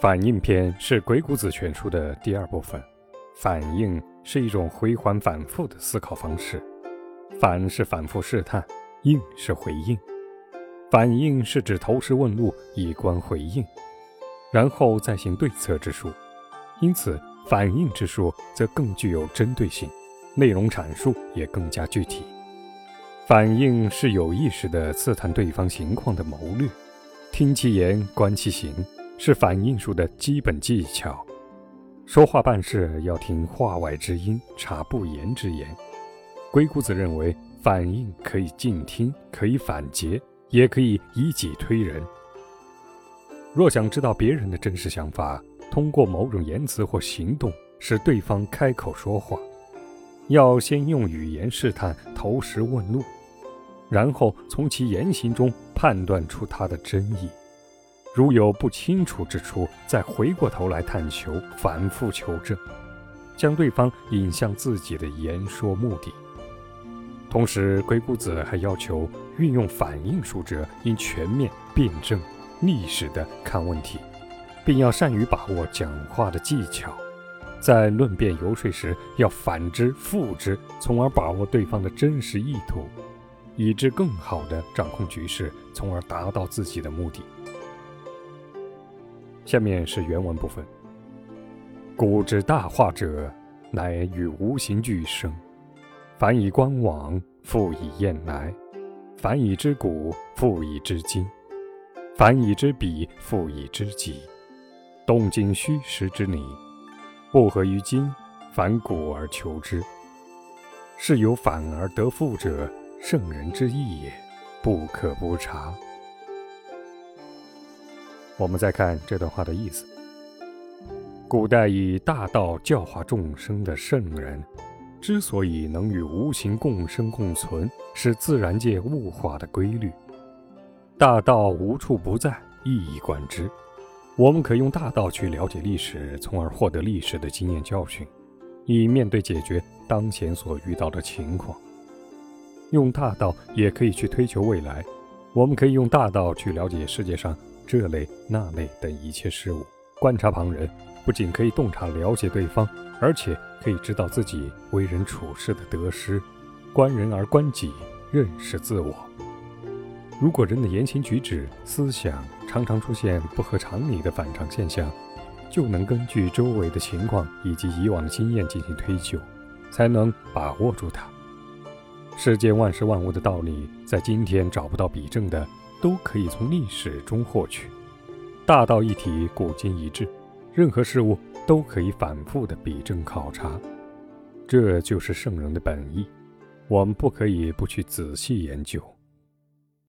反应篇是《鬼谷子全书》的第二部分。反应是一种回环反复的思考方式。反是反复试探，应是回应。反应是指投石问路，以观回应，然后再行对策之术。因此，反应之术则更具有针对性，内容阐述也更加具体。反应是有意识地刺探对方情况的谋略。听其言，观其行，是反应术的基本技巧。说话办事要听话外之音，察不言之言。鬼谷子认为，反应可以静听，可以反诘，也可以以己推人。若想知道别人的真实想法，通过某种言辞或行动使对方开口说话，要先用语言试探、投石问路，然后从其言行中判断出他的真意。如有不清楚之处，再回过头来探求，反复求证，将对方引向自己的言说目的。同时，鬼谷子还要求运用反应术者应全面、辩证、历史地看问题，并要善于把握讲话的技巧，在论辩游说时要反之复之，从而把握对方的真实意图，以致更好地掌控局势，从而达到自己的目的。下面是原文部分：古之大化者，乃与无形俱生。凡以观往，复以验来；凡以知古，复以知今；凡以知彼，复以知己。动静虚实之理，不合于今，反古而求之。是有反而得复者，圣人之意也，不可不察。我们再看这段话的意思：古代以大道教化众生的圣人。之所以能与无形共生共存，是自然界物化的规律。大道无处不在，一以贯之。我们可用大道去了解历史，从而获得历史的经验教训，以面对解决当前所遇到的情况。用大道也可以去推求未来。我们可以用大道去了解世界上这类那类等一切事物，观察旁人，不仅可以洞察了解对方。而且可以知道自己为人处事的得失，观人而观己，认识自我。如果人的言行举止、思想常常出现不合常理的反常现象，就能根据周围的情况以及以往的经验进行推究，才能把握住它。世间万事万物的道理，在今天找不到比证的，都可以从历史中获取。大道一体，古今一致，任何事物。都可以反复的比证考察，这就是圣人的本意。我们不可以不去仔细研究。